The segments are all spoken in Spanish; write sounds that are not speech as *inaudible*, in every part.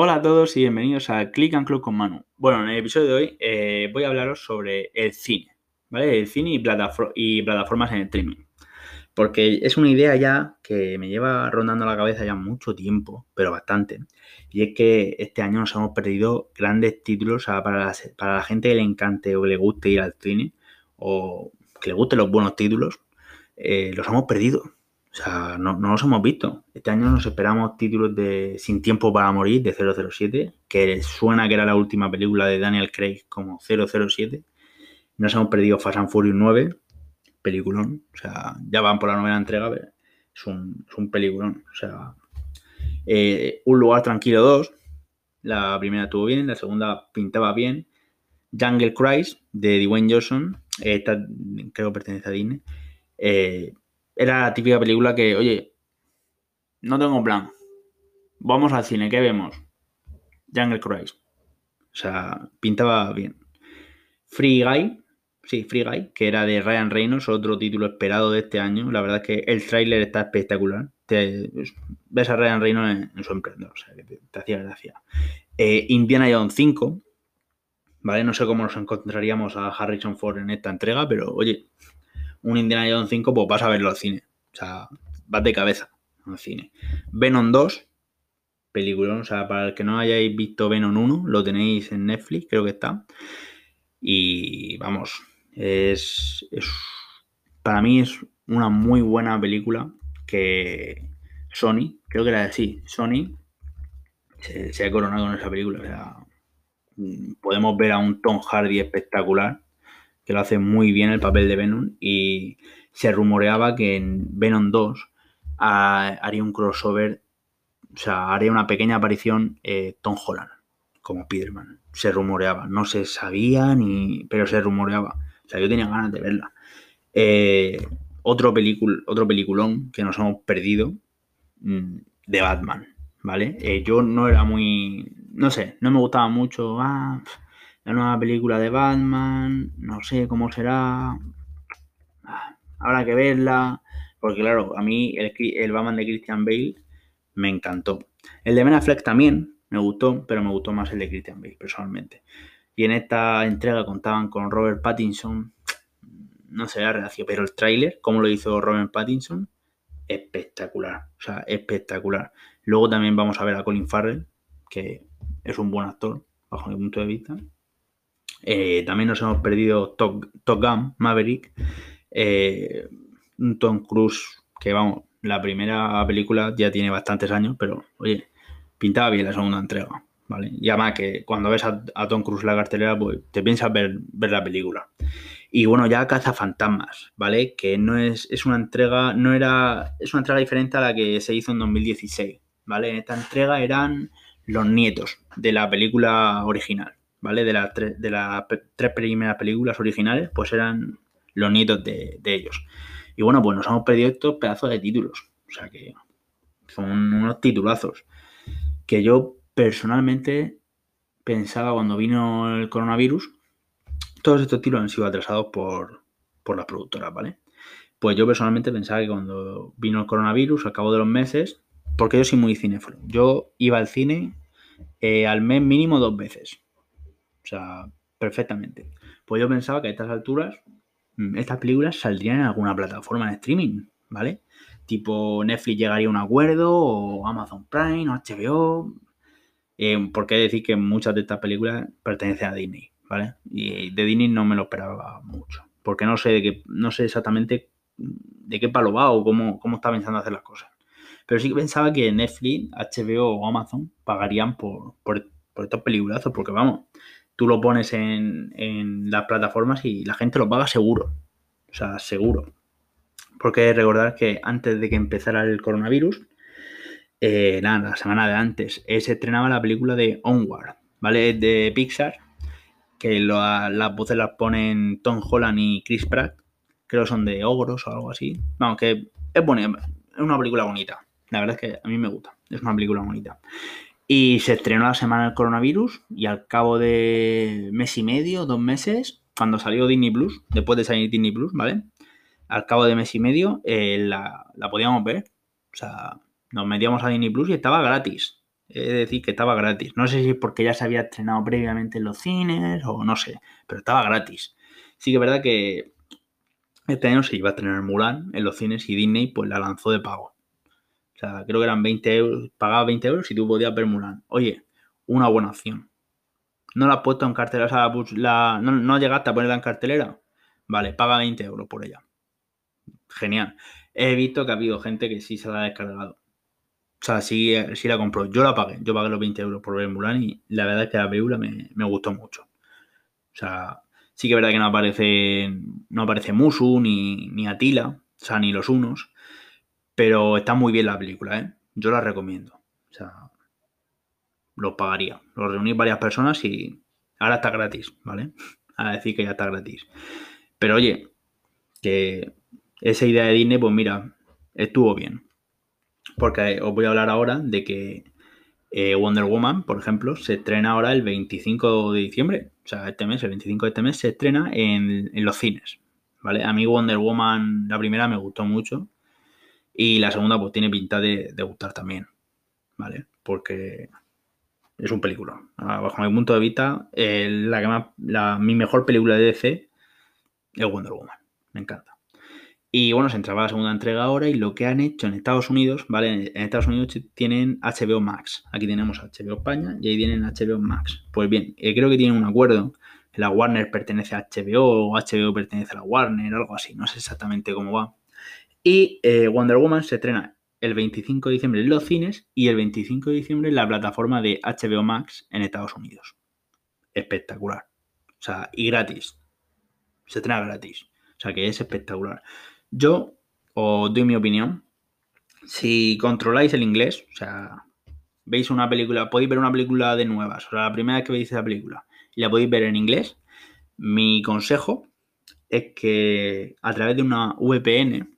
Hola a todos y bienvenidos a Click and Club con Manu. Bueno, en el episodio de hoy eh, voy a hablaros sobre el cine, ¿vale? El cine y, plataformas en streaming. Porque es una idea ya que me lleva rondando la cabeza ya mucho tiempo, pero bastante. Y es que este año nos hemos perdido grandes títulos para, la, gente que le encante o le guste ir al cine, o que le gusten los buenos títulos, eh, los hemos perdido. O sea, no, no, los hemos visto. Este año nos esperamos títulos de Sin Tiempo para Morir de 007, que suena que era la última película de Daniel Craig como 007. Nos hemos perdido Fast and Furious 9, peliculón. O sea, ya van por la novena entrega, pero es un, es un peliculón. O sea, eh, Un lugar tranquilo 2. La primera estuvo bien, la segunda pintaba bien. Jungle Cries de Dwayne Johnson. Esta creo que pertenece a Disney. Eh, era la típica película que, oye, no tengo plan. Vamos al cine, ¿qué vemos? Jungle Cruise. O sea, pintaba bien. Free Guy, sí, Free Guy, que era de Ryan Reynolds, otro título esperado de este año. La verdad es que el tráiler está espectacular. Ves a Ryan Reynolds en, su emprendedor, o sea, te, hacía gracia. Eh, Indiana Jones 5, ¿vale? No sé cómo nos encontraríamos a Harrison Ford en esta entrega, pero oye, un Indiana Jones 5, pues vas a verlo al cine. O sea, vas de cabeza al cine. Venom 2, película. O sea, para el que no hayáis visto Venom 1, lo tenéis en Netflix, creo que está. Y vamos, es, para mí es una muy buena película que Sony, creo que era así, Sony se, se ha coronado con esa película. O sea, podemos ver a un Tom Hardy espectacular que lo hace muy bien el papel de Venom y se rumoreaba que en Venom 2 haría un crossover, o sea, haría una pequeña aparición eh, Tom Holland como Spiderman. Se rumoreaba, no se sabía ni, pero se rumoreaba. O sea, yo tenía ganas de verla. Eh, otro, otro peliculón que nos hemos perdido mm, de Batman, ¿vale? Eh, yo no era muy, no sé, no me gustaba mucho. Ah, la nueva película de Batman, no sé cómo será, ah, habrá que verla, porque claro, a mí el, Batman de Christian Bale me encantó. El de Ben Affleck también me gustó, pero me gustó más el de Christian Bale, personalmente. Y en esta entrega contaban con Robert Pattinson, no sé la relación, pero el tráiler, como lo hizo Robert Pattinson, espectacular, o sea, espectacular. Luego también vamos a ver a Colin Farrell, que es un buen actor, bajo mi punto de vista. Eh, también nos hemos perdido Top, Gun, Maverick, eh, Tom Cruise que vamos, la primera película ya tiene bastantes años, pero oye, pintaba bien la segunda entrega, ¿vale? Y además que cuando ves a, Tom Cruise la cartelera, pues te piensas ver, ver la película. Y bueno, ya Caza Fantasmas, ¿vale? Que no es, es una entrega, no era, es una entrega diferente a la que se hizo en 2016, ¿vale? En esta entrega eran los nietos de la película original. ¿Vale? De, las de las tres primeras películas originales, pues eran los nietos de, ellos. Y bueno, pues nos hemos perdido estos pedazos de títulos. O sea que son unos titulazos. Que yo personalmente pensaba cuando vino el coronavirus, todos estos títulos han sido atrasados por, por las productoras, ¿vale? Pues yo personalmente pensaba que cuando vino el coronavirus, al cabo de los meses, porque yo soy muy cinéfilo, yo iba al cine eh, al mes mínimo dos veces. O sea, perfectamente. Pues yo pensaba que a estas alturas mm, estas películas saldrían en alguna plataforma de streaming, ¿vale? Tipo Netflix llegaría a un acuerdo, o Amazon Prime, o HBO. Eh, porque decir que muchas de estas películas pertenecen a Disney, ¿vale? Y de Disney no me lo esperaba mucho. Porque no sé de qué, no sé exactamente de qué palo va o cómo, cómo está pensando hacer las cosas. Pero sí que pensaba que Netflix, HBO o Amazon pagarían por, por, estos peliculazos, porque vamos, tú lo pones en, las plataformas y la gente lo paga seguro. O sea, seguro. Porque recordar que antes de que empezara el coronavirus, eh, nada, la semana de antes, eh, se estrenaba la película de Onward, ¿vale? De Pixar, que las voces las ponen Tom Holland y Chris Pratt, creo son de ogros o algo así. Vamos, que es bonita, es una película bonita. La verdad es que a mí me gusta, es una película bonita. Y se estrenó la semana del coronavirus y al cabo de mes y medio, dos meses, cuando salió Disney Plus, después de salir Disney Plus, ¿vale? Al cabo de mes y medio eh, la, podíamos ver. O sea, nos metíamos a Disney Plus y estaba gratis. De decir que estaba gratis. No sé si es porque ya se había estrenado previamente en los cines o no sé, pero estaba gratis. Sí que es verdad que este año se iba a estrenar Mulan en los cines y Disney pues la lanzó de pago. O sea, creo que eran 20 euros, pagaba 20 euros y tú podías ver Mulan. Oye, una buena opción. ¿No la has puesto en cartelera? No, no, llegaste a ponerla en cartelera? Vale, paga 20 euros por ella. Genial. He visto que ha habido gente que sí se la ha descargado. O sea, sí, sí la compró. Yo la pagué. Yo pagué los 20 euros por ver Mulan y la verdad es que la película me, me gustó mucho. O sea, sí que es verdad que no aparece, no aparece Musu ni, ni Atila, o sea, ni los unos. Pero está muy bien la película, ¿eh? Yo la recomiendo. O sea, lo pagaría. Lo reuní varias personas y ahora está gratis, ¿vale? *laughs* A decir que ya está gratis. Pero oye, que esa idea de Disney, pues mira, estuvo bien. Porque os voy a hablar ahora de que eh, Wonder Woman, por ejemplo, se estrena ahora el 25 de diciembre. O sea, este mes, el 25 de este mes, se estrena en, en los cines. ¿Vale? A mí Wonder Woman, la primera me gustó mucho. Y la segunda, pues tiene pinta de, gustar también. ¿Vale? Porque es un película. Bajo mi punto de vista, eh, la, mi mejor película de DC es Wonder Woman. Me encanta. Y bueno, se entraba la segunda entrega ahora y lo que han hecho en Estados Unidos, ¿vale? En Estados Unidos tienen HBO Max. Aquí tenemos HBO España y ahí tienen HBO Max. Pues bien, eh, creo que tienen un acuerdo. La Warner pertenece a HBO o HBO pertenece a la Warner, algo así. No sé exactamente cómo va. Y eh, Wonder Woman se estrena el 25 de diciembre en los cines y el 25 de diciembre en la plataforma de HBO Max en Estados Unidos. Espectacular. O sea, y gratis. Se estrena gratis. O sea, que es espectacular. Yo os doy mi opinión. Si controláis el inglés, o sea, veis una película, podéis ver una película de nuevas, o sea, la primera vez que veis esa película y la podéis ver en inglés, mi consejo es que a través de una VPN,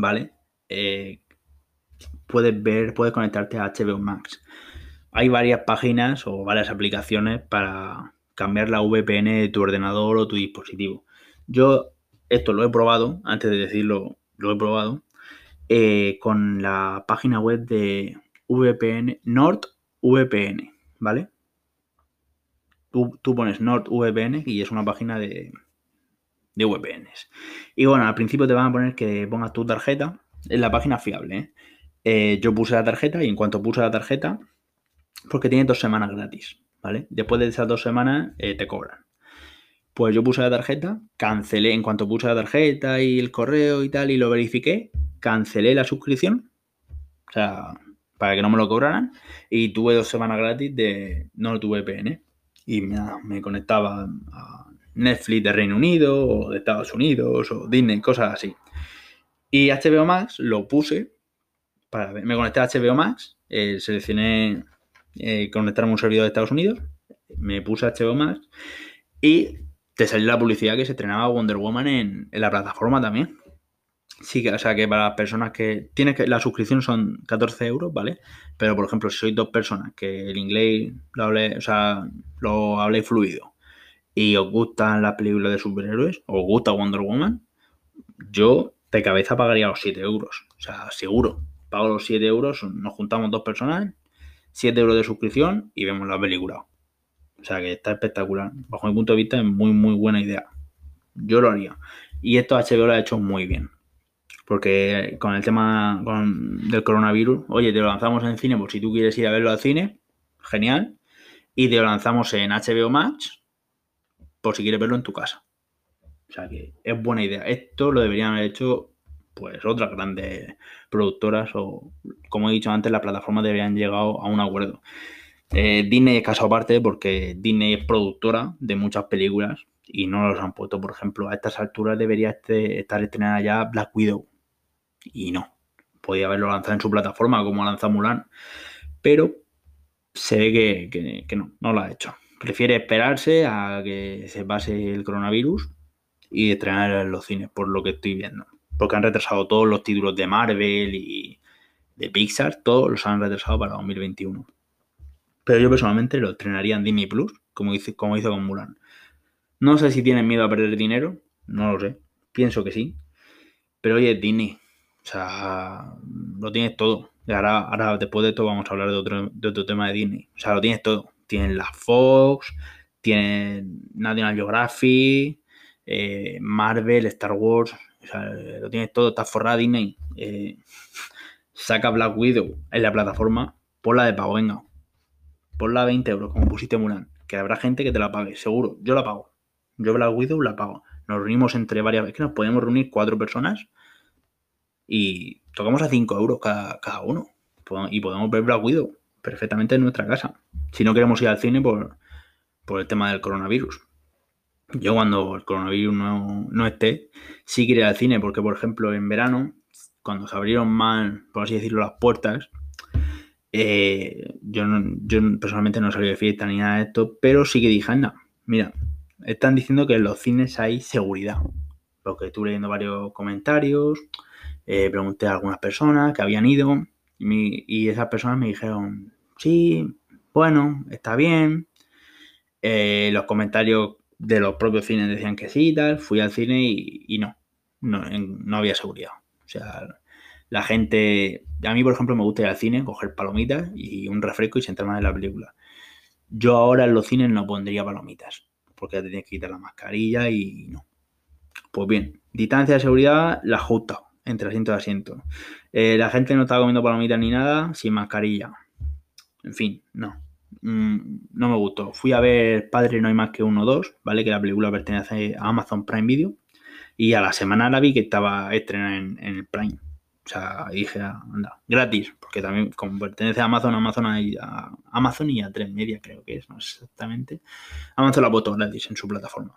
¿vale? Eh, puedes ver, puedes conectarte a HBO Max. Hay varias páginas o varias aplicaciones para cambiar la VPN de tu ordenador o tu dispositivo. Yo esto lo he probado, antes de decirlo, lo he probado, eh, con la página web de VPN, NordVPN, ¿vale? Tú, tú, pones NordVPN y es una página de, de VPNs. Y bueno, al principio te van a poner que pongas tu tarjeta, es la página fiable, ¿eh? Eh, yo puse la tarjeta y en cuanto puse la tarjeta, porque tiene dos semanas gratis, ¿vale? Después de esas dos semanas te cobran. Pues yo puse la tarjeta, cancelé, en cuanto puse la tarjeta y el correo y tal, y lo verifiqué, cancelé la suscripción, o sea, para que no me lo cobraran, y tuve dos semanas gratis de no tuve VPN. Y me, me conectaba a Netflix de Reino Unido, o de Estados Unidos, o Disney, cosas así. Y HBO Max lo puse, para ver, me conecté a HBO Max, eh, seleccioné eh, conectarme a un servidor de Estados Unidos, me puse a HBO Max y te salió la publicidad que se estrenaba Wonder Woman en, la plataforma también. Sí, o sea que para las personas que. Tienes que. La suscripción son 14 euros, ¿vale? Pero por ejemplo, si sois dos personas que el inglés lo hable, o sea, lo habléis fluido y os gustan las películas de superhéroes, os gusta Wonder Woman, yo de cabeza pagaría los 7 euros. O sea, seguro. Pago los 7 euros, nos juntamos dos personas, 7 euros de suscripción y vemos la película. O sea que está espectacular. Bajo mi punto de vista es muy, muy buena idea. Yo lo haría. Y esto HBO lo ha hecho muy bien. Porque con el tema del coronavirus, oye, te lo lanzamos en cine por si tú quieres ir a verlo al cine, genial. Y te lo lanzamos en HBO Max por si quieres verlo en tu casa. O sea que es buena idea. Esto lo deberían haber hecho pues otras grandes productoras o, como he dicho antes, las plataformas deberían llegado a un acuerdo. Eh, Disney es caso aparte porque Disney es productora de muchas películas y no los han puesto, por ejemplo, a estas alturas debería este, estar estrenada ya Black Widow y no. Podía haberlo lanzado en su plataforma como lanza Mulan, pero se ve que, no, no lo ha hecho. Prefiere esperarse a que se pase el coronavirus y estrenar en los cines, por lo que estoy viendo. Porque han retrasado todos los títulos de Marvel y de Pixar, todos los han retrasado para 2021. Pero yo personalmente lo estrenaría en Disney Plus, como, hice, como hizo con Mulan. No sé si tienen miedo a perder dinero, no lo sé. Pienso que sí. Pero oye, Disney, o sea, lo tienes todo. Ahora, ahora, después de todo, vamos a hablar de otro, de otro tema de Disney. O sea, lo tienes todo. Tienes la Fox, tienes National Geographic, eh, Marvel, Star Wars. Lo tienes todo. Está forrada Disney. Eh, *laughs* saca Black Widow en la plataforma. Ponla de pago, venga. Ponla a 20 euros, como pusiste Mulan. Que habrá gente que te la pague, seguro. Yo la pago. Yo Black Widow la pago. Nos reunimos entre varias veces, que nos podemos reunir cuatro personas y tocamos a 5 euros cada, uno. Y podemos ver Black Widow perfectamente en nuestra casa. Si no queremos ir al cine por, el tema del coronavirus. Yo cuando el coronavirus no, esté, sí quiero ir al cine, porque por ejemplo en verano, cuando se abrieron mal, por así decirlo, las puertas, eh, yo, yo personalmente no salí de fiesta ni nada de esto, pero sí que dije, anda, mira, están diciendo que en los cines hay seguridad. Porque estuve leyendo varios comentarios, eh, pregunté a algunas personas que habían ido y, esas personas me dijeron, sí, bueno, está bien. Eh, los comentarios de los propios cines decían que sí y tal. Fui al cine y, no, no, había seguridad. O sea, la gente, a mí por ejemplo me gusta ir al cine, coger palomitas y un refresco y sentarme en la película. Yo ahora en los cines no pondría palomitas, porque te tienes que quitar la mascarilla y no. Pues bien, distancia de seguridad, la justa entre asiento y asiento. Eh, la gente no estaba comiendo palomitas ni nada, sin mascarilla. En fin, no. Mm, no me gustó. Fui a ver Padre No hay más que uno o dos, ¿vale? Que la película pertenece a Amazon Prime Video. Y a la semana la vi que estaba estrenada en, el Prime. O sea, dije, anda, gratis, porque también como pertenece a Amazon, Amazon a, Amazon y a 3 Media creo que es, no exactamente. Amazon la puesto gratis en su plataforma.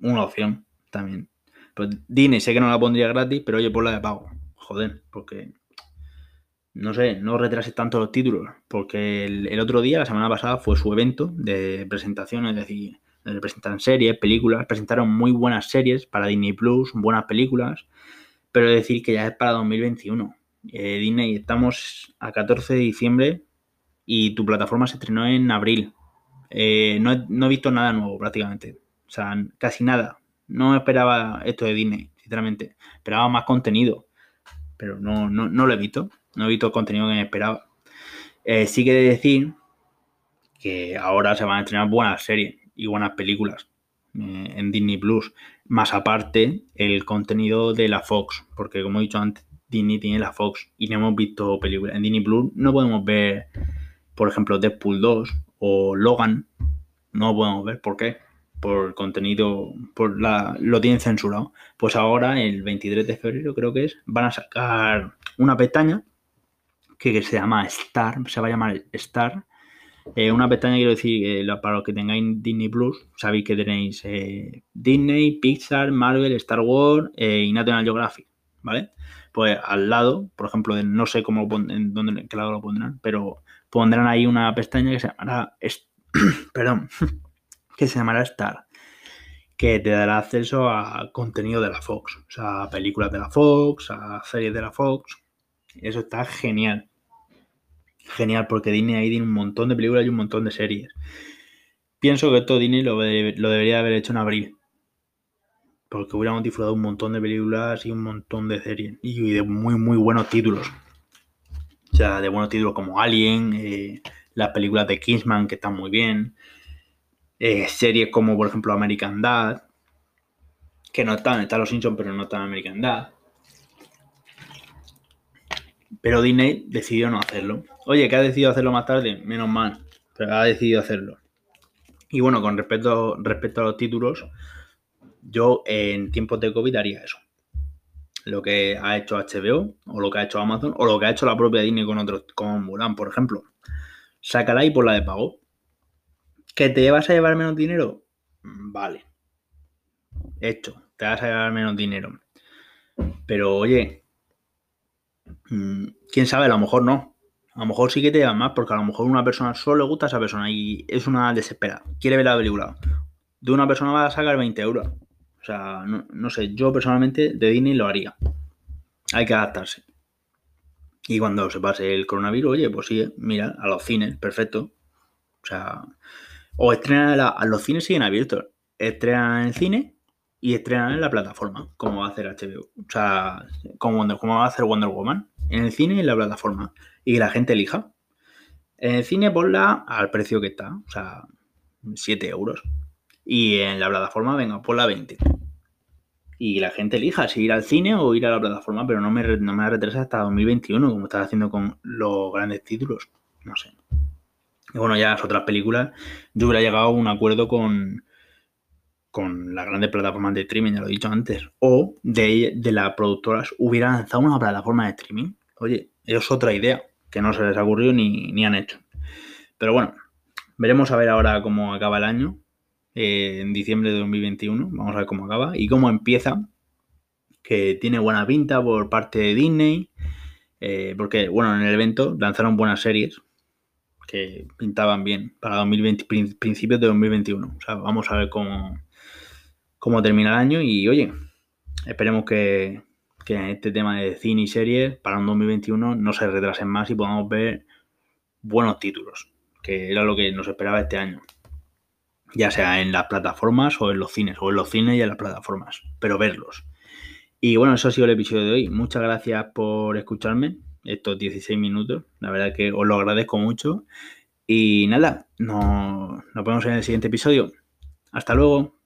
Una opción también. Pues sé que no la pondría gratis, pero oye, por la de pago. Joder, porque no sé, no retrases tanto los títulos, porque el, otro día, la semana pasada, fue su evento de presentación, es decir, presentan series, películas, presentaron muy buenas series para Disney Plus, buenas películas, pero decir que ya es para 2021. Eh, Disney, estamos a 14 de diciembre y tu plataforma se estrenó en abril. Eh, no, no he visto nada nuevo prácticamente, o sea, casi nada. No esperaba esto de Disney, sinceramente. Esperaba más contenido. Pero no, no, no lo he visto. No he visto el contenido que me esperaba. Eh, sí que decir que ahora se van a estrenar buenas series y buenas películas eh, en Disney Plus. Más aparte, el contenido de la Fox. Porque como he dicho antes, Disney tiene la Fox y no hemos visto películas. En Disney Plus no podemos ver, por ejemplo, Deadpool 2 o Logan. No lo podemos ver. ¿Por qué? Por contenido, por la, lo tienen censurado. Pues ahora, el 23 de febrero creo que es, van a sacar una pestaña que, se llama Star, se va a llamar Star. Eh, una pestaña quiero decir, para los que tengáis Disney Plus, sabéis que tenéis eh, Disney, Pixar, Marvel, Star Wars eh, y National Geographic, ¿vale? Pues al lado, por ejemplo, no sé cómo en dónde, qué lado lo pondrán, pero pondrán ahí una pestaña que se llamará, *coughs* perdón, que se llamará Star, que te dará acceso a contenido de la Fox, o sea, a películas de la Fox, a series de la Fox. Eso está genial. Genial, porque Disney ahí tiene un montón de películas y un montón de series. Pienso que esto Disney lo, debería haber hecho en abril. Porque hubiéramos disfrutado un montón de películas y un montón de series. Y de muy, muy buenos títulos. O sea, de buenos títulos como Alien, eh, las películas de Kingsman que están muy bien. Eh, series como por ejemplo American Dad, que no están, están los Simpsons, pero no están American Dad. Pero Disney decidió no hacerlo. Oye, que ha decidido hacerlo más tarde, menos mal, pero ha decidido hacerlo. Y bueno, con respecto, respecto a los títulos, yo en tiempos de COVID haría eso. Lo que ha hecho HBO, o lo que ha hecho Amazon, o lo que ha hecho la propia Disney con otros, con Mulan, por ejemplo. Sácala y por la de pago. ¿Que te vas a llevar menos dinero? Vale. Hecho, te vas a llevar menos dinero. Pero oye, mm, quién sabe, a lo mejor no. A lo mejor sí que te llevan más, porque a lo mejor una persona solo le gusta a esa persona y es una desesperada. Quiere ver la película. De una persona va a sacar 20 euros. O sea, no, no sé, yo personalmente de Disney lo haría. Hay que adaptarse. Y cuando se pase el coronavirus, oye, pues sí, mira, a los cines, perfecto. O sea, o estrenan, a los cines siguen abiertos. Estrenan en el cine y estrenan en la plataforma, como va a hacer HBO. O sea, como, Wonder- como va a hacer Wonder Woman. En el cine y en la plataforma. Y la gente elija. En el cine ponla al precio que está. O sea, 7 euros. Y en la plataforma, venga, ponla 20. Y la gente elija si ir al cine o ir a la plataforma, pero no me, no me retrasa hasta 2021, como estás haciendo con los grandes títulos. No sé. Y bueno, ya las otras películas, yo hubiera llegado a un acuerdo con, con las grandes plataformas de streaming, ya lo he dicho antes. O de, de las productoras hubiera lanzado una plataforma de streaming. Oye, es otra idea que no se les ha ocurrido ni, ni han hecho. Pero bueno, veremos a ver ahora cómo acaba el año. eh, en diciembre de 2021. Vamos a ver cómo acaba y cómo empieza. Que tiene buena pinta por parte de Disney. eh, porque, bueno, en el evento lanzaron buenas series que pintaban bien para 2020, prin- principios de 2021. O sea, vamos a ver cómo, cómo termina el año y, oye, esperemos que, que este tema de cine y series para un 2021 no se retrasen más y podamos ver buenos títulos, que era lo que nos esperaba este año. Ya sea en las plataformas o en los cines, o en los cines y en las plataformas, pero verlos. Y bueno, eso ha sido el episodio de hoy. Muchas gracias por escucharme estos 16 minutos. La verdad que os lo agradezco mucho. Y nada, nos, nos vemos en el siguiente episodio. Hasta luego.